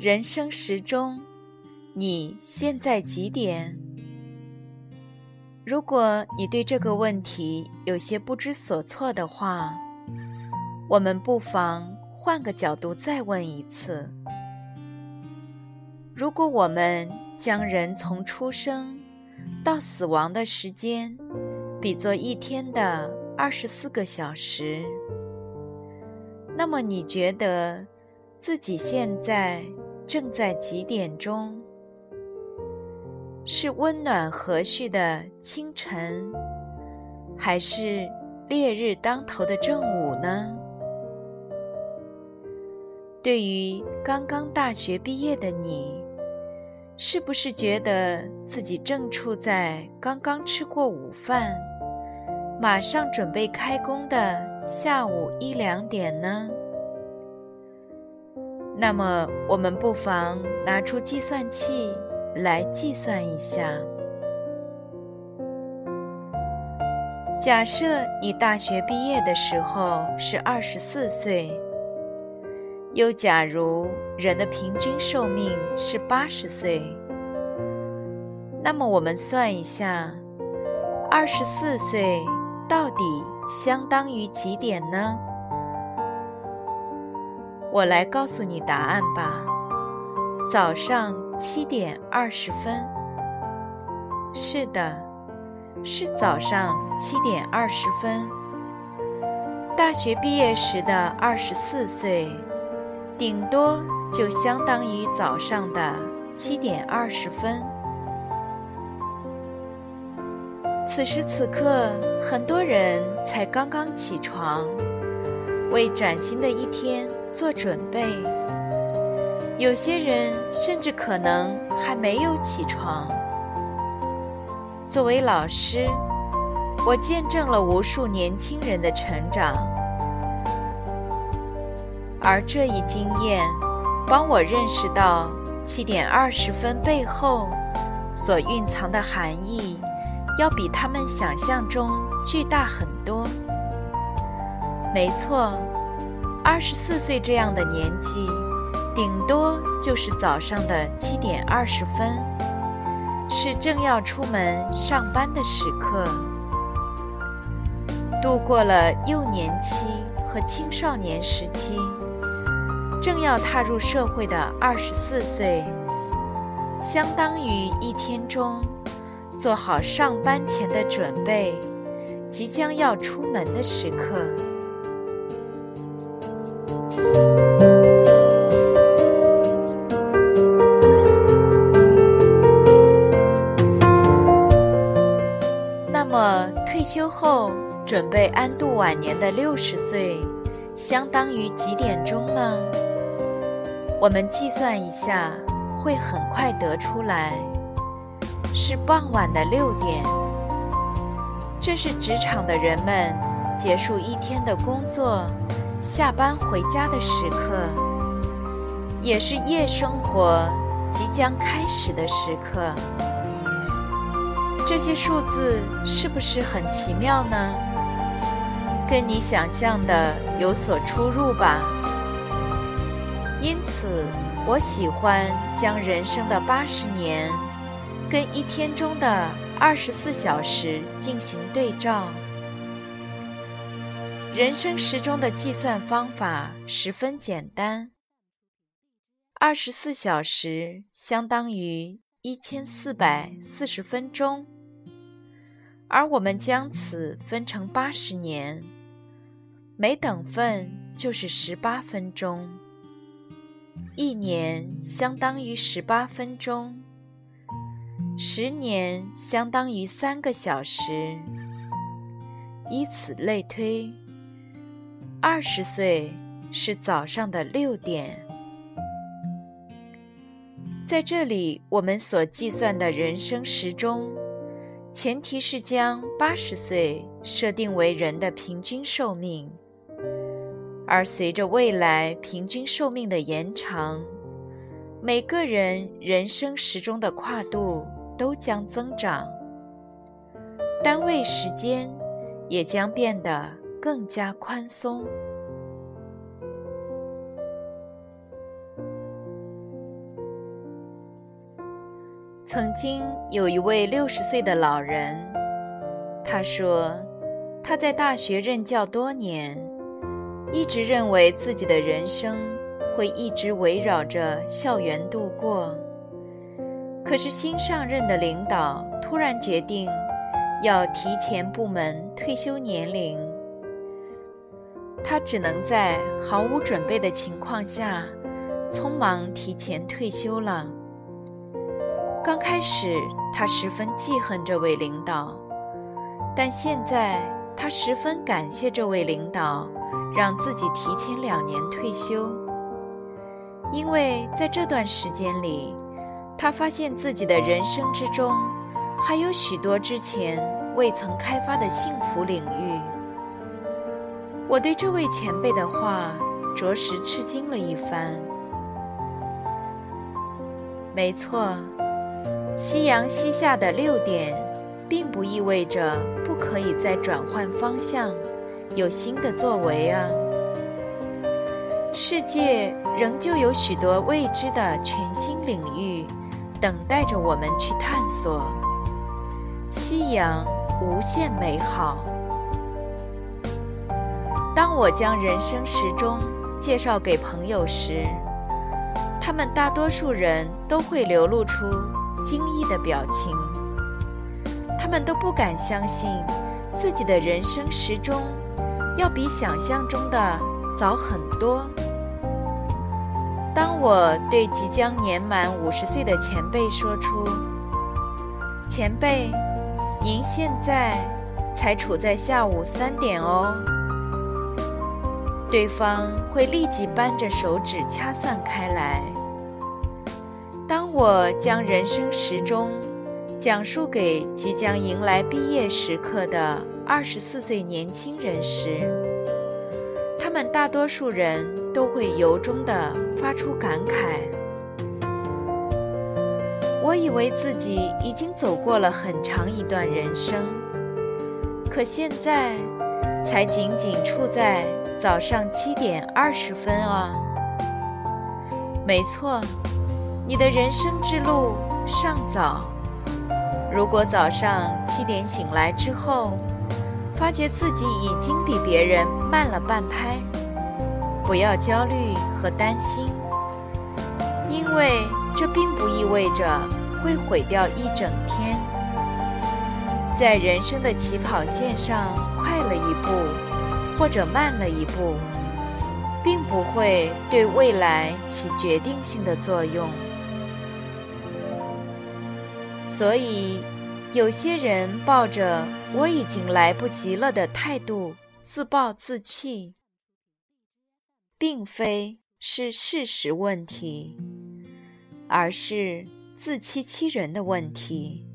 人生时钟，你现在几点？如果你对这个问题有些不知所措的话，我们不妨换个角度再问一次：如果我们将人从出生到死亡的时间比作一天的二十四个小时，那么你觉得自己现在？正在几点钟？是温暖和煦的清晨，还是烈日当头的正午呢？对于刚刚大学毕业的你，是不是觉得自己正处在刚刚吃过午饭，马上准备开工的下午一两点呢？那么，我们不妨拿出计算器来计算一下。假设你大学毕业的时候是二十四岁，又假如人的平均寿命是八十岁，那么我们算一下，二十四岁到底相当于几点呢？我来告诉你答案吧。早上七点二十分。是的，是早上七点二十分。大学毕业时的二十四岁，顶多就相当于早上的七点二十分。此时此刻，很多人才刚刚起床。为崭新的一天做准备，有些人甚至可能还没有起床。作为老师，我见证了无数年轻人的成长，而这一经验帮我认识到七点二十分背后所蕴藏的含义，要比他们想象中巨大很多。没错，二十四岁这样的年纪，顶多就是早上的七点二十分，是正要出门上班的时刻。度过了幼年期和青少年时期，正要踏入社会的二十四岁，相当于一天中做好上班前的准备，即将要出门的时刻。休后准备安度晚年的六十岁，相当于几点钟呢？我们计算一下，会很快得出来，是傍晚的六点。这是职场的人们结束一天的工作。下班回家的时刻，也是夜生活即将开始的时刻。这些数字是不是很奇妙呢？跟你想象的有所出入吧。因此，我喜欢将人生的八十年跟一天中的二十四小时进行对照。人生时钟的计算方法十分简单。二十四小时相当于一千四百四十分钟，而我们将此分成八十年，每等份就是十八分钟。一年相当于十八分钟，十年相当于三个小时，以此类推。二十岁是早上的六点，在这里，我们所计算的人生时钟，前提是将八十岁设定为人的平均寿命，而随着未来平均寿命的延长，每个人人生时钟的跨度都将增长，单位时间也将变得更加宽松。曾经有一位六十岁的老人，他说，他在大学任教多年，一直认为自己的人生会一直围绕着校园度过。可是新上任的领导突然决定要提前部门退休年龄，他只能在毫无准备的情况下，匆忙提前退休了。刚开始，他十分记恨这位领导，但现在他十分感谢这位领导，让自己提前两年退休。因为在这段时间里，他发现自己的人生之中，还有许多之前未曾开发的幸福领域。我对这位前辈的话，着实吃惊了一番。没错。夕阳西下的六点，并不意味着不可以再转换方向，有新的作为啊！世界仍旧有许多未知的全新领域，等待着我们去探索。夕阳无限美好。当我将人生时钟介绍给朋友时，他们大多数人都会流露出。惊异的表情，他们都不敢相信自己的人生时钟要比想象中的早很多。当我对即将年满五十岁的前辈说出：“前辈，您现在才处在下午三点哦。”对方会立即扳着手指掐算开来。当我将人生时钟讲述给即将迎来毕业时刻的二十四岁年轻人时，他们大多数人都会由衷地发出感慨：“我以为自己已经走过了很长一段人生，可现在才仅仅处在早上七点二十分啊！”没错。你的人生之路尚早。如果早上七点醒来之后，发觉自己已经比别人慢了半拍，不要焦虑和担心，因为这并不意味着会毁掉一整天。在人生的起跑线上快了一步，或者慢了一步，并不会对未来起决定性的作用。所以，有些人抱着“我已经来不及了”的态度自暴自弃，并非是事实问题，而是自欺欺人的问题。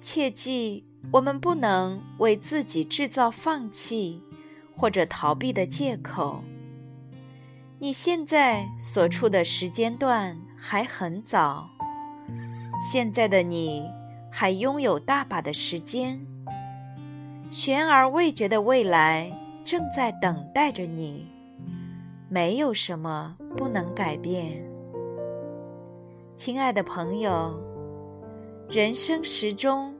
切记，我们不能为自己制造放弃或者逃避的借口。你现在所处的时间段还很早。现在的你还拥有大把的时间，悬而未决的未来正在等待着你，没有什么不能改变。亲爱的朋友，人生时钟，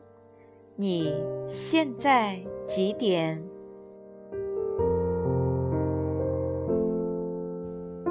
你现在几点？